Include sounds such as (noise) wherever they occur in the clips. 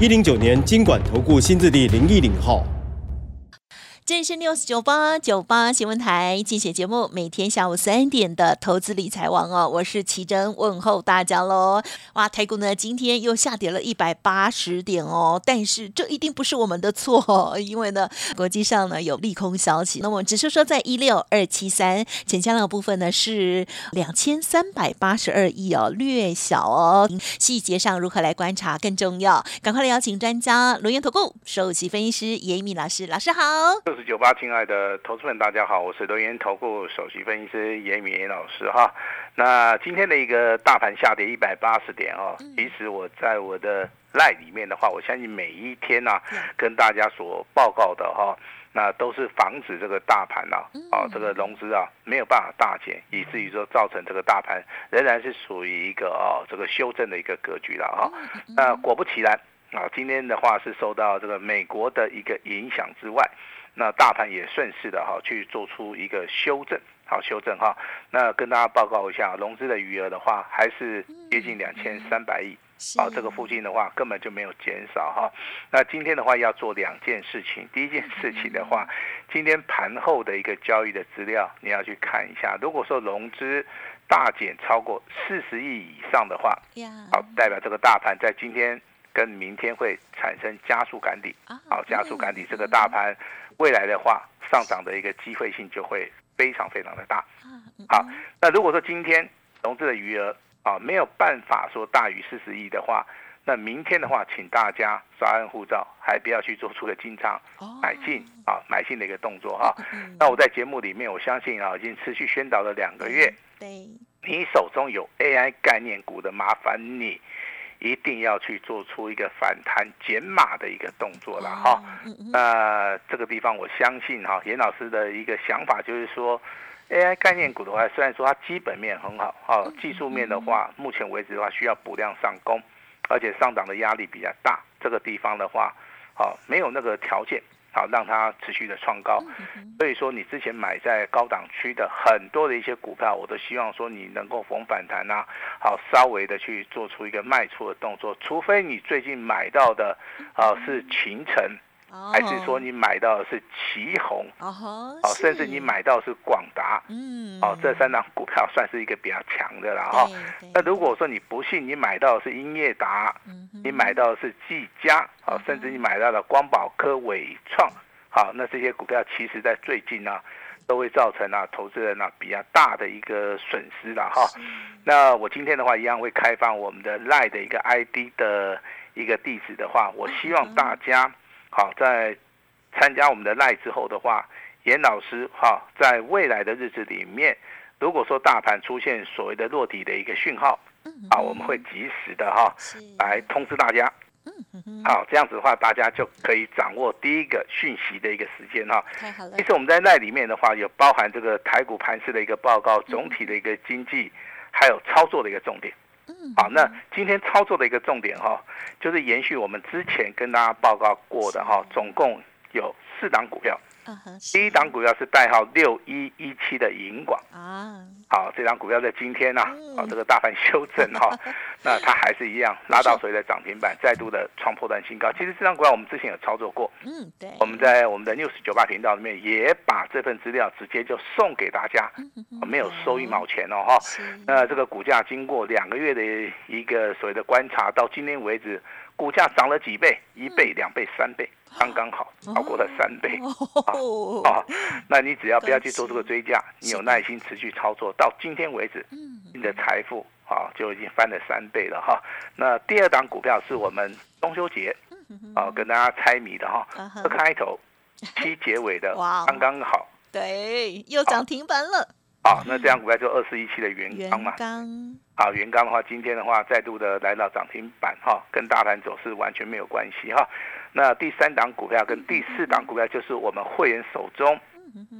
一零九年金管投顾新字第零一零号。这里是 news 九八九八新闻台精选节目，每天下午三点的投资理财网哦，我是奇珍，问候大家喽。哇，台股呢今天又下跌了一百八十点哦，但是这一定不是我们的错，因为呢国际上呢有利空消息。那么只是说在一六二七三成交量部分呢是两千三百八十二亿哦，略小哦。细节上如何来观察更重要，赶快来邀请专家罗源投顾首席分析师严敏老师，老师好。六十九八，亲爱的投资们，大家好，我是留言投顾首席分析师严敏严老师哈。那今天的一个大盘下跌一百八十点哦，其实我在我的赖里面的话，我相信每一天呢，跟大家所报告的哈，那都是防止这个大盘呐，啊，这个融资啊没有办法大减，以至于说造成这个大盘仍然是属于一个哦这个修正的一个格局了哈。那果不其然啊，今天的话是受到这个美国的一个影响之外。那大盘也顺势的哈去做出一个修正，好修正哈。那跟大家报告一下，融资的余额的话还是接近两千三百亿，啊，这个附近的话根本就没有减少哈。那今天的话要做两件事情，第一件事情的话，今天盘后的一个交易的资料你要去看一下。如果说融资大减超过四十亿以上的话，好，代表这个大盘在今天跟明天会产生加速赶底，好，加速赶底，这个大盘。未来的话，上涨的一个机会性就会非常非常的大。好，那如果说今天融资的余额啊没有办法说大于四十亿的话，那明天的话，请大家刷按护照，还不要去做出个进场买进啊买进的一个动作哈。那我在节目里面，我相信啊，已经持续宣导了两个月。对，你手中有 AI 概念股的，麻烦你。一定要去做出一个反弹减码的一个动作了哈。那这个地方我相信哈，严老师的一个想法就是说，AI 概念股的话，虽然说它基本面很好，哈，技术面的话，目前为止的话需要补量上攻，而且上涨的压力比较大，这个地方的话，好没有那个条件。好，让它持续的创高，所以说你之前买在高档区的很多的一些股票，我都希望说你能够逢反弹啊，好稍微的去做出一个卖出的动作，除非你最近买到的啊是秦城。还是说你买到的是旗宏，哦，甚至你买到是广达，嗯，哦，这三档股票算是一个比较强的了哈。那如果说你不信，你买到的是英业达，你买到的是技嘉，啊，甚至你买到了光宝科、伟创，好，那这些股票其实在最近呢，都会造成啊投资人呢比较大的一个损失了哈。那我今天的话一样会开放我们的赖的一个 ID 的一个地址的话，我希望大家。好，在参加我们的赖之后的话，严老师哈，在未来的日子里面，如果说大盘出现所谓的落底的一个讯号，啊，我们会及时的哈来通知大家。好，这样子的话，大家就可以掌握第一个讯息的一个时间哈。太好了。其实我们在赖里面的话，有包含这个台股盘势的一个报告，总体的一个经济，还有操作的一个重点。好，那今天操作的一个重点哈，就是延续我们之前跟大家报告过的哈，总共有四档股票。第一档股票是代号六一一七的银广。啊，好，这张股票在今天呢，啊，这个大盘修正哈，(laughs) 那它还是一样拉到所谓的涨停板，再度的创破断新高。其实这张股票我们之前有操作过，嗯，对，我们在我们的 news 九八频道里面也把这份资料直接就送给大家，没有收一毛钱哦哈。那这个股价经过两个月的一个所谓的观察，到今天为止，股价涨了几倍？一倍、两倍、三倍。刚刚好，超过了三倍啊！那你只要不要去做这个追加，你有耐心持续操作，到今天为止，你的财富啊就已经翻了三倍了哈。那第二档股票是我们中秋节啊跟大家猜谜的哈，开头 (laughs) 七结尾的，刚刚好，对，又涨停板了。啊，那这样股票就二四一七的元元刚嘛。刚。啊，元刚的话，今天的话再度的来到涨停板哈，跟大盘走势完全没有关系哈。那第三档股票跟第四档股票就是我们会员手中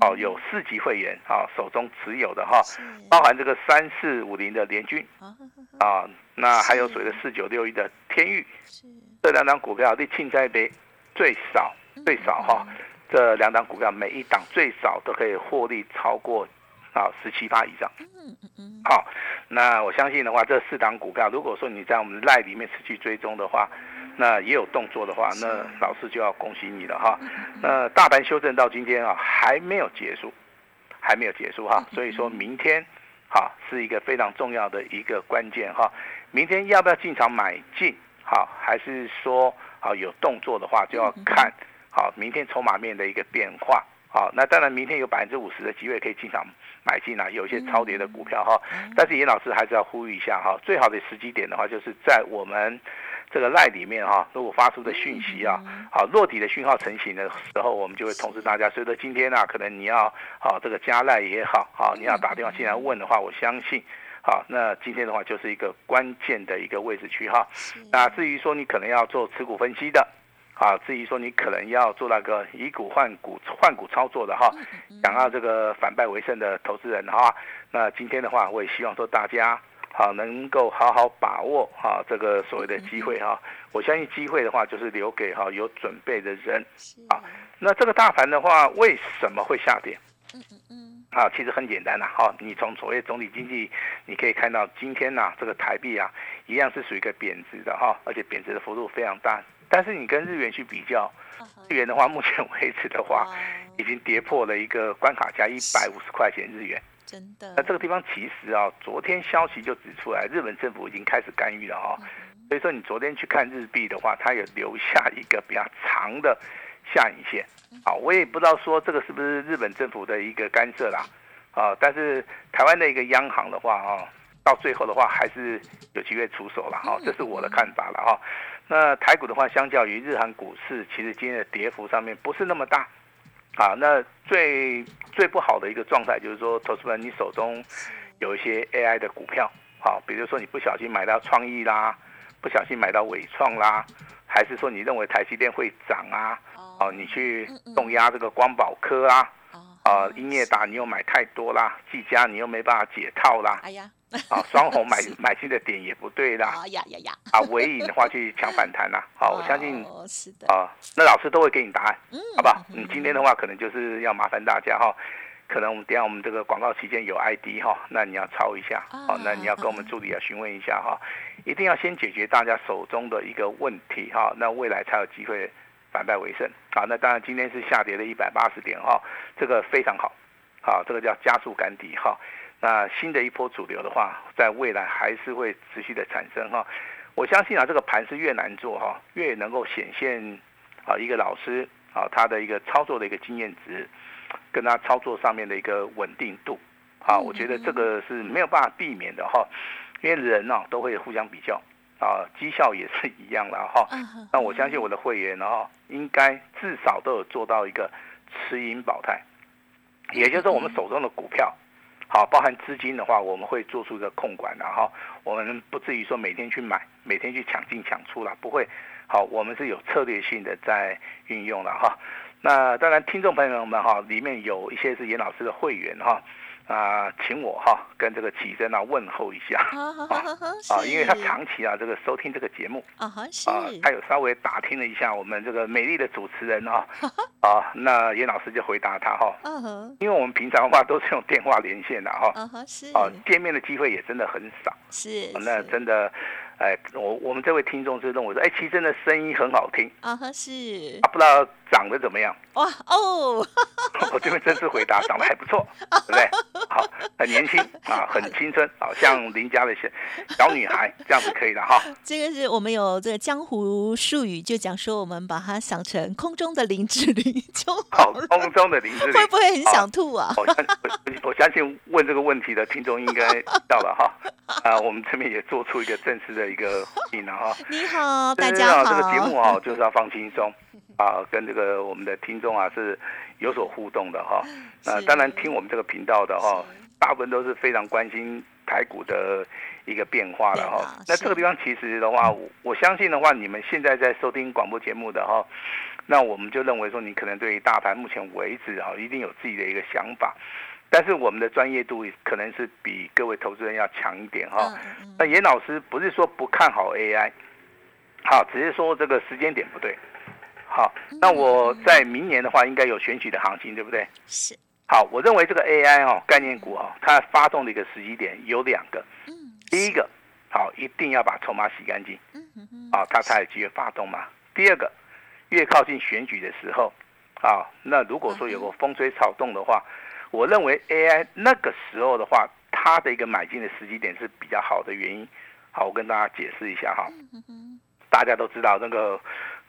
哦有四级会员啊手中持有的哈，是。包含这个三四五零的联军啊啊，那还有所谓的四九六一的天域是。这两档股票，的庆在杯最少最少哈，这两档股票每一档最少都可以获利超过啊十七八以上。嗯嗯嗯好，那我相信的话，这四档股票，如果说你在我们赖里面持续追踪的话，那也有动作的话，那老师就要恭喜你了哈。那大盘修正到今天啊，还没有结束，还没有结束哈，所以说明天好是一个非常重要的一个关键哈。明天要不要进场买进？好，还是说好有动作的话，就要看好明天筹码面的一个变化。好，那当然明天有百分之五十的机会可以进场买进啊，有一些超跌的股票哈。但是严老师还是要呼吁一下哈，最好的时机点的话，就是在我们这个赖里面哈，如果发出的讯息啊，好落底的讯号成型的时候，我们就会通知大家。所以说今天呢、可能你要好这个加赖也好，好你要打电话进来问的话，我相信。好，那今天的话就是一个关键的一个位置区哈。那至于说你可能要做持股分析的，啊，至于说你可能要做那个以股换股换股操作的哈，想要这个反败为胜的投资人哈，那今天的话，我也希望说大家好能够好好把握哈这个所谓的机会哈。(laughs) 我相信机会的话，就是留给哈有准备的人。啊那这个大盘的话，为什么会下跌？嗯嗯嗯啊，其实很简单呐，哈、你从所谓总体经济，你可以看到今天呐、这个台币啊，一样是属于一个贬值的哈、而且贬值的幅度非常大。但是你跟日元去比较，日元的话，目前为止的话，已经跌破了一个关卡价一百五十块钱日元。真的。那这个地方其实啊，昨天消息就指出来，日本政府已经开始干预了哈、所以说你昨天去看日币的话，它有留下一个比较长的下影线。啊，我也不知道说这个是不是日本政府的一个干涉啦，啊，但是台湾的一个央行的话啊，到最后的话还是有机会出手了。哈，这是我的看法了哈。那台股的话，相较于日韩股市，其实今天的跌幅上面不是那么大，啊，那最最不好的一个状态就是说，投资人你手中有一些 AI 的股票，好、比如说你不小心买到创意啦，不小心买到伟创啦，还是说你认为台积电会涨啊？哦，你去重压这个光宝科啊，哦啊，英业达你又买太多啦，技嘉你又没办法解套啦，哎呀 (laughs) 啊，双红买买进的点也不对啦，啊呀呀呀啊，尾影的话去抢反弹啦，(laughs) 好，我相信哦是的啊，那老师都会给你答案，嗯好不好？你今天的话可能就是要麻烦大家哈。可能我们等下我们这个广告期间有 ID 哈，那你要抄一下，啊好，那你要跟我们助理要询问一下哈，一定要先解决大家手中的一个问题哈，那未来才有机会反败为胜啊。那当然今天是下跌了一百八十点哈，这个非常好，好，这个叫加速赶底哈。那新的一波主流的话，在未来还是会持续的产生哈。我相信啊，这个盘是越难做哈，越能够显现啊一个老师啊他的一个操作的一个经验值，跟他操作上面的一个稳定度啊，我觉得这个是没有办法避免的哈，因为人呢、都会互相比较啊，绩效也是一样了哈。那我相信我的会员哦，应该至少都有做到一个持盈保泰，也就是说我们手中的股票，好，包含资金的话，我们会做出一个控管然后，我们不至于说每天去买，每天去抢进抢出了，不会。好，我们是有策略性的在运用了哈。那当然，听众朋友们哈，里面有一些是严老师的会员哈，啊、请我哈跟这个启真啊问候一下。(laughs) 啊啊，因为他长期啊这个收听这个节目。啊他有稍微打听了一下我们这个美丽的主持人啊，(laughs) 啊，那严老师就回答他哈，啊哈因为我们平常的话都是用电话连线的哈，啊见面的机会也真的很少，是那真的，哎，我我们这位听众就认为说，哎，其实真的声音很好听，啊哈是。啊，不知道长得怎么样，哇哦 (laughs) 我这边真是回答 (laughs) 长得还不错，对不对？好，很年轻啊，(laughs) 很青春，好像邻家的小小女孩，这样子可以的哈。这个是我们有这个江湖术语，就讲说我们把它想成空中的林志玲就好，空中的林志玲会不会很想吐啊？我相我我相信问这个问题的听众应该到了哈，啊，我们这边也做出一个正式的一个回应了哈。你好，大家好。啊这个节目啊就是要放轻松啊，跟这个我们的听众啊是有所互动的哈。那是当然听我们这个频道的哈，大部分都是非常关心台股的一个变化了哈。那这个地方其实的话，我我相信的话，你们现在在收听广播节目的哈，那我们就认为说，你可能对于大盘目前为止哈，一定有自己的一个想法。但是我们的专业度可能是比各位投资人要强一点哈。那严老师不是说不看好 AI，好，只是说这个时间点不对。好，那我在明年的话，应该有选举的行情，对不对？是。好，我认为这个 AI 哦，概念股哦，它发动的一个时机点有两个。嗯。第一个，好，一定要把筹码洗干净。嗯嗯好，它才有机会发动嘛。第二个，越靠近选举的时候，啊，那如果说有个风吹草动的话。我认为 AI 那个时候的话，它的一个买进的时机点是比较好的原因。好，我跟大家解释一下哈。大家都知道那个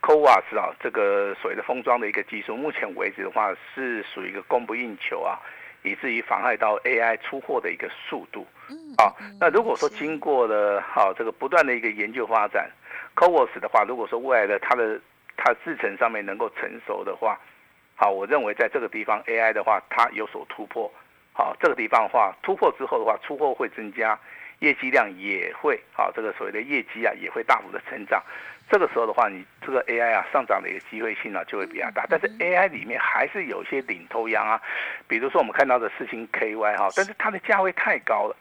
CoWAS 啊，这个所谓的封装的一个技术，目前为止的话是属于一个供不应求啊，以至于妨碍到 AI 出货的一个速度。嗯，啊，那如果说经过了好这个不断的一个研究发展，CoWAS 的话，如果说未来的它的它制程上面能够成熟的话，好，我认为在这个地方 AI 的话，它有所突破。好，这个地方的话，突破之后的话，出货会增加，业绩量也会好，这个所谓的业绩啊也会大幅的成长。这个时候的话，你这个 AI 啊上涨的一个机会性呢就会比较大。但是 AI 里面还是有一些领头羊啊，比如说我们看到的四星 KY 哈，但是它的价位太高了，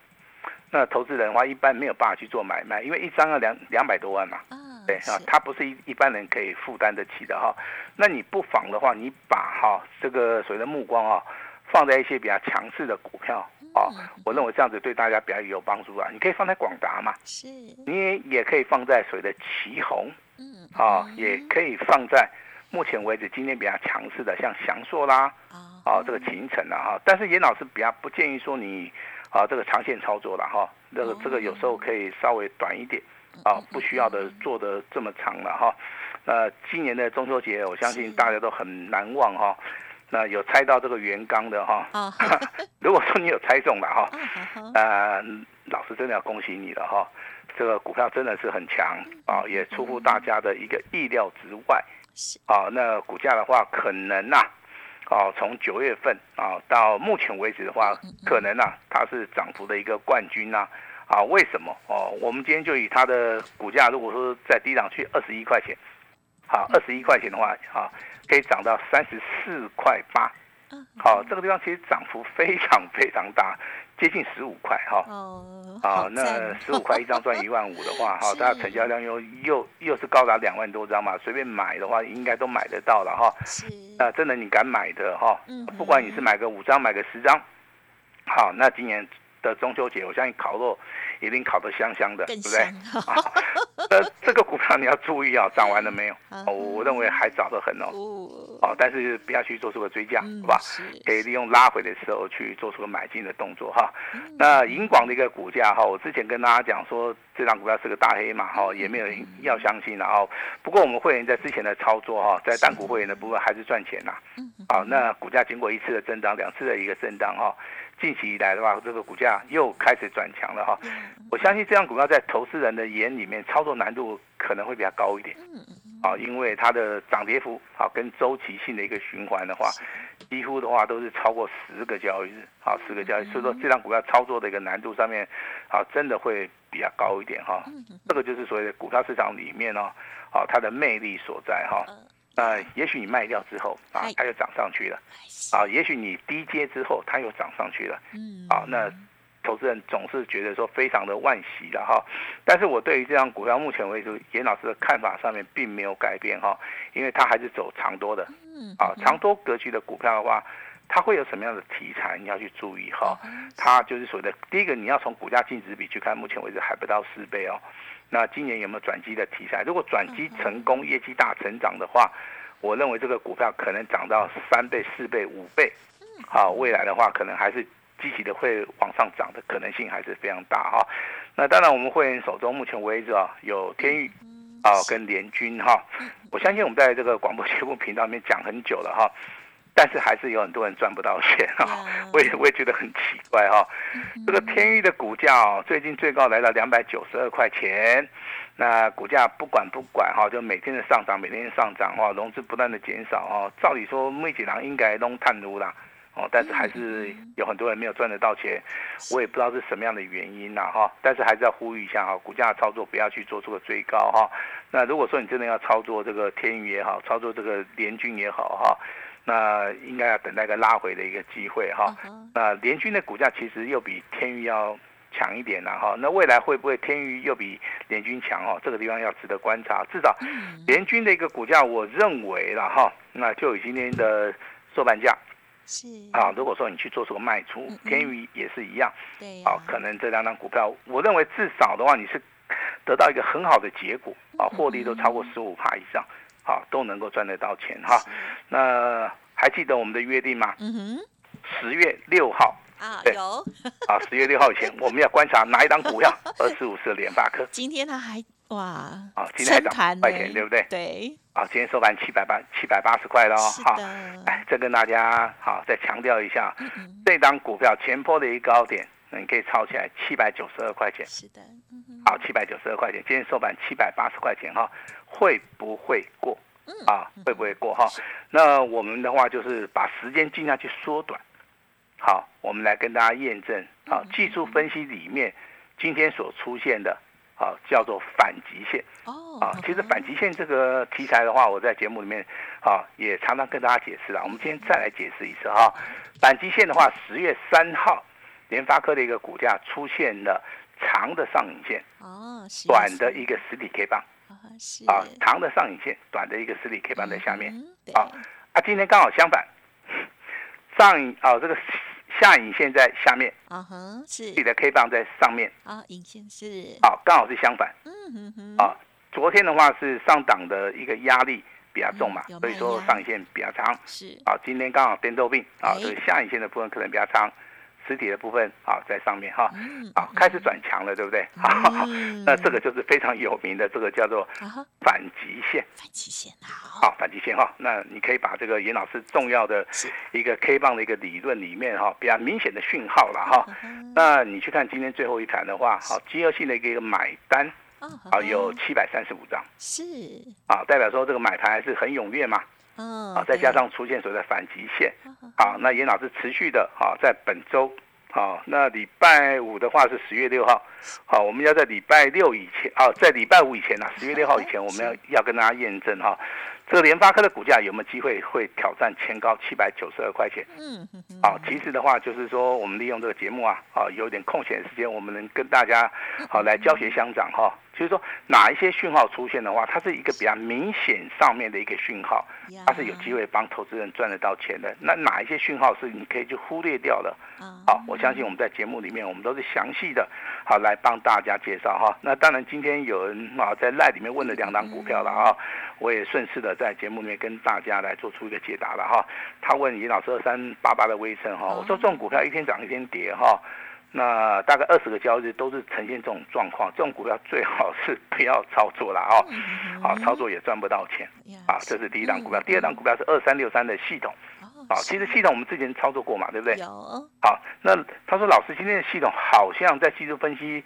那投资人的话一般没有办法去做买卖，因为一张要两两百多万嘛。对啊，它不是一一般人可以负担得起的哈。那你不妨的话，你把哈这个所谓的目光啊，放在一些比较强势的股票啊，我认为这样子对大家比较有帮助啊。你可以放在广达嘛，是，你也也可以放在所谓的旗宏，嗯，啊，也可以放在目前为止今天比较强势的像翔硕啦，啊，这个秦城啊哈。但是严老师比较不建议说你啊这个长线操作了哈，这个这个有时候可以稍微短一点。啊，不需要的做的这么长了哈。那今年的中秋节，我相信大家都很难忘哈。那有猜到这个原缸的哈，(laughs) 如果说你有猜中了哈，呃，老师真的要恭喜你了哈。这个股票真的是很强啊，也出乎大家的一个意料之外。啊，那股价的话，可能呐，哦，从九月份啊到目前为止的话，可能呐，它是涨幅的一个冠军呐。啊，为什么哦？我们今天就以它的股价，如果说在低档去二十一块钱，好，二十一块钱的话，啊，可以涨到三十四块八，好，这个地方其实涨幅非常非常大，接近十五块哈。哦，好，那十五块一张赚一万五的话，(laughs) 哈，它成交量又又又是高达两万多张嘛，随便买的话应该都买得到了哈。是，那真的你敢买的哈，不管你是买个五张，买个十张，好，那今年。的中秋节，我相信烤肉一定烤得香香的，对不对？(laughs) 呃，这个股票你要注意啊，涨完了没有？哦，我认为还早得很哦。哦，但是不要去做出个追加，好吧？可以利用拉回的时候去做出个买进的动作哈。那银广的一个股价哈，我之前跟大家讲说，这张股票是个大黑马哈，也没有人要相信然后，不过我们会员在之前的操作哈，在单股会员的部分还是赚钱呐。好，那股价经过一次的震荡，两次的一个震荡哈。近期以来的话，这个股价又开始转强了哈。我相信这张股票在投资人的眼里面，操作难度可能会比较高一点。啊，因为它的涨跌幅啊，跟周期性的一个循环的话，几乎的话都是超过十个交易日。啊，十个交易，所以说这张股票操作的一个难度上面，啊，真的会比较高一点哈。这个就是所谓的股票市场里面呢，啊，它的魅力所在哈。呃，也许你卖掉之后啊，它又涨上去了，啊，也许你低接之后它又涨上去了，嗯，啊，那投资人总是觉得说非常的惋惜的哈，但是我对于这张股票目前为止，严老师的看法上面并没有改变哈，因为它还是走长多的，嗯，啊，长多格局的股票的话，它会有什么样的题材你要去注意哈，它就是所谓的第一个你要从股价净值比去看，目前为止还不到四倍哦。那今年有没有转机的题材？如果转机成功，业绩大成长的话，我认为这个股票可能涨到三倍、四倍、五倍。好，未来的话可能还是积极的会往上涨的可能性还是非常大哈。那当然，我们会员手中目前为止啊有天宇啊跟联军哈，我相信我们在这个广播节目频道里面讲很久了哈。但是还是有很多人赚不到钱啊，(laughs) 我也我也觉得很奇怪哈。这个天域的股价哦，最近最高来到两百九十二块钱，那股价不管不管哈，就每天的上涨，每天上涨哈，融资不断的减少哈。照理说，妹几郎应该弄探路啦，哦，但是还是有很多人没有赚得到钱，我也不知道是什么样的原因呐哈，但是还是要呼吁一下哈，股价操作不要去做出个追高哈。那如果说你真的要操作这个天宇也好，操作这个联军也好哈，那应该要等待一个拉回的一个机会哈。那联军的股价其实又比天宇要强一点呐哈，那未来会不会天宇又比联军强哦？这个地方要值得观察。至少联军的一个股价，我认为了哈，那就以今天的收盘价。是啊，如果说你去做这个卖出，天宇也是一样，对啊，可能这两张股票，我认为至少的话，你是得到一个很好的结果啊，获利都超过十五帕以上，啊，都能够赚得到钱哈。那还记得我们的约定吗？嗯哼，十月六号啊对。有，啊，十月六号以前，(laughs) 我们要观察哪一档股票，(laughs) 二十五四的联发科。今天它还哇啊，今天还涨块钱，对不对？对，啊，今天收盘七百八七百八十块了哦，好，哎，再跟大家好再强调一下，嗯嗯，这档股票前坡的一个高点，那你可以抄起来七百九十二块钱，是的，嗯，好，七百九十二块钱，今天收盘七百八十块钱哈，会不会过？啊，会不会过哈？那我们的话就是把时间尽量去缩短。好，我们来跟大家验证啊，技术分析里面今天所出现的啊，叫做反极线。哦，啊，其实反极线这个题材的话，我在节目里面啊也常常跟大家解释了。我们今天再来解释一次哈。反极线的话，十月三号，联发科的一个股价出现了长的上影线，哦，是短的一个实体 K 棒啊是。啊，长的上影线，短的一个实体 K 棒在下面。嗯啊。啊，今天刚好相反，上影啊这个下影线在下面，啊哼是。实体的 K 棒在上面，啊，影线是。啊，刚好是相反。嗯哼哼。啊，昨天的话是上档的一个压力比较重嘛嗯，所以说上影线比较长。是。啊，今天刚好颠豆病啊，哎所以下影线的部分可能比较长，实体的部分啊在上面哈，嗯啊开始转强了，对不对？好，嗯那这个就是非常有名的这个叫做反极线。反极线好好，反极线哈，那你可以把这个严老师重要的一个 K 棒的一个理论里面哈，比较明显的讯号了哈。嗯那你去看今天最后一盘的话，好，饥饿性的一个买单啊啊有七百三十五张。是啊，代表说这个买盘还是很踊跃嘛，嗯啊，再加上出现所谓的反极线，啊，那严老师持续的啊，在本周，啊，那礼拜五的话是十月六号，好，我们要在礼拜六以前，啊，在礼拜五以前呢、十月六号以前，我们要要跟大家验证哈、这个联发科的股价有没有机会会挑战前高七百九十二块钱？嗯哼哼啊，其实的话就是说，我们利用这个节目啊，啊，有点空闲的时间，我们能跟大家好、来教学相长哈。就是说，哪一些讯号出现的话，它是一个比较明显上面的一个讯号，它是有机会帮投资人赚得到钱的。那哪一些讯号是你可以去忽略掉的？啊好，我相信我们在节目里面，我们都是详细的，好来帮大家介绍哈。那当然，今天有人啊在赖里面问了两档股票了啊，我也顺势的在节目里面跟大家来做出一个解答了哈。他问尹老师二三八八的微升哈，我说这种股票一天涨一天跌哈。那大概二十个交易日都是呈现这种状况，这种股票最好是不要操作了哦，好操作也赚不到钱啊，这是第一档股票。第二档股票是二三六三的系统啊，其实系统我们之前操作过嘛，对不对？有好，那他说老师今天的系统好像在技术分析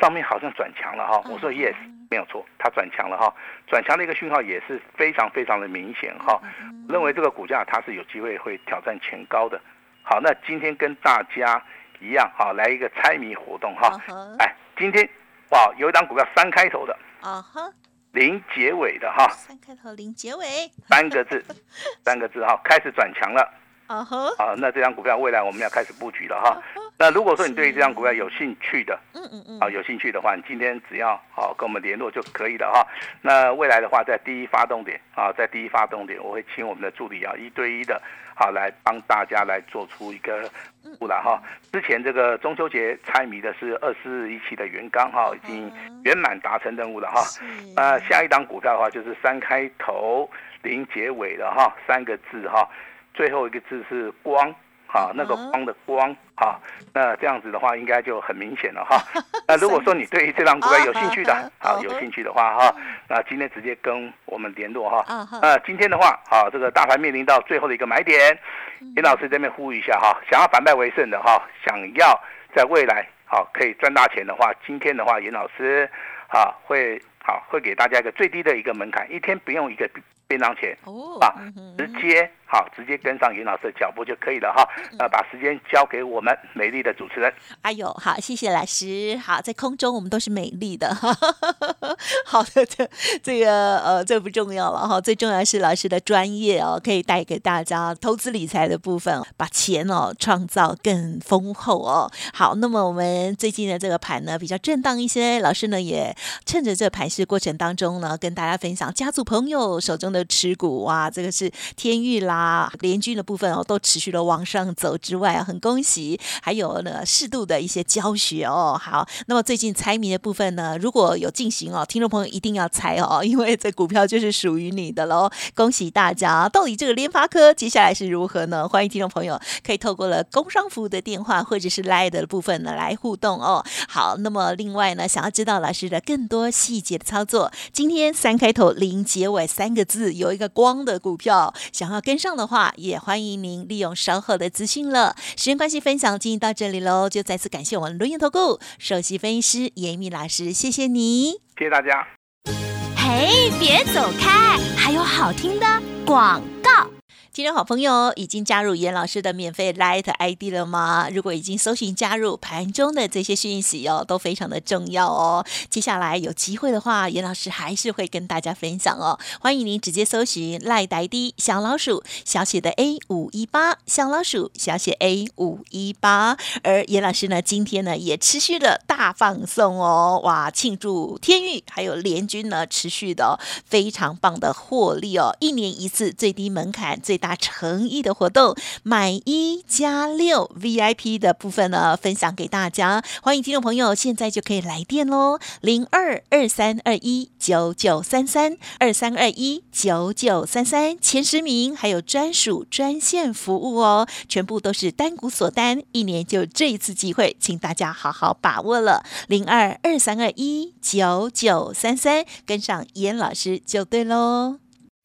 上面好像转强了哈。我说 yes，没有错，它转强了哈。转强的一个讯号也是非常非常的明显哈。认为这个股价它是有机会会挑战前高的。好，那今天跟大家一样哈，来一个猜谜活动哈。哎，今天哇有一档股票三开头的啊哈，零结尾的哈，三开头零结尾，三个字，(laughs) 三个字哈，开始转强了。啊哈，啊，那这张股票未来我们要开始布局了哈。那如果说你对于这张股票有兴趣的，嗯嗯嗯，啊，有兴趣的话，你今天只要好跟我们联络就可以了哈。那未来的话，在第一发动点啊，在第一发动点，我会请我们的助理啊，一对一的，好来帮大家来做出一个布了哈。之前这个中秋节猜谜的是二四一期的元刚哈，已经圆满达成任务了哈。那下一档股票的话，就是三开头零结尾的哈，三个字哈，最后一个字是光。好，那个光的光，好，那这样子的话，应该就很明显了哈。(laughs) 那如果说你对于这张股票有兴趣的，好，有兴趣的话哈，那今天直接跟我们联络哈。那今天的话，好，这个大盘面临到最后的一个买点，严老师这边呼吁一下哈，想要反败为胜的哈，想要在未来好可以赚大钱的话，今天的话，严老师啊会好会给大家一个最低的一个门槛，一天不用一个便当钱哦啊，直接好，直接跟上严老师的脚步就可以了哈。呃，把时间交给我们美丽的主持人。哎呦，好，谢谢老师。好，在空中我们都是美丽的。(laughs) 好的，这这个呃，这不重要了哈，最重要是老师的专业哦，可以带给大家投资理财的部分，把钱哦创造更丰厚哦。好，那么我们最近的这个盘呢比较震荡一些，老师呢也趁着这盘市过程当中呢，跟大家分享家族朋友手中的持股哇，这个是天域啦、啊联军的部分哦，都持续的往上走之外啊，很恭喜，还有呢适度的一些教学哦。好，那么最近猜谜的部分呢，如果有进行哦，听众朋友一定要猜哦，因为这股票就是属于你的喽。恭喜大家！到底这个联发科接下来是如何呢？欢迎听众朋友可以透过了工商服务的电话或者是 Line 的部分呢来互动哦。好，那么另外呢，想要知道老师的更多细节的操作，今天三开头零结尾三个字有一个光的股票，想要跟上的话，也欢迎您利用稍后的资讯了。时间关系，分享进行到这里喽，就再次感谢我们轮研投顾首席分析师严密老师，谢谢你，谢谢大家。嘿，别走开，还有好听的广告。听众好朋友已经加入严老师的免费 Light ID 了吗？如果已经搜寻加入，盘中的这些讯息哦，都非常的重要哦。接下来有机会的话，严老师还是会跟大家分享哦。欢迎您直接搜寻 Light ID 小老鼠小写的 A 五一八小老鼠小写 A 五一八。而严老师呢，今天呢也持续的大放送哦，哇，庆祝天域还有联军呢持续的非常棒的获利哦，一年一次最低门槛最。大诚意的活动，买一加六 VIP 的部分呢，分享给大家。欢迎听众朋友，现在就可以来电喽，零二二三二一九九三三二三二一九九三三，前十名还有专属专线服务哦，全部都是单股锁单，一年就这一次机会，请大家好好把握了，零二二三二一九九三三，跟上严老师就对喽。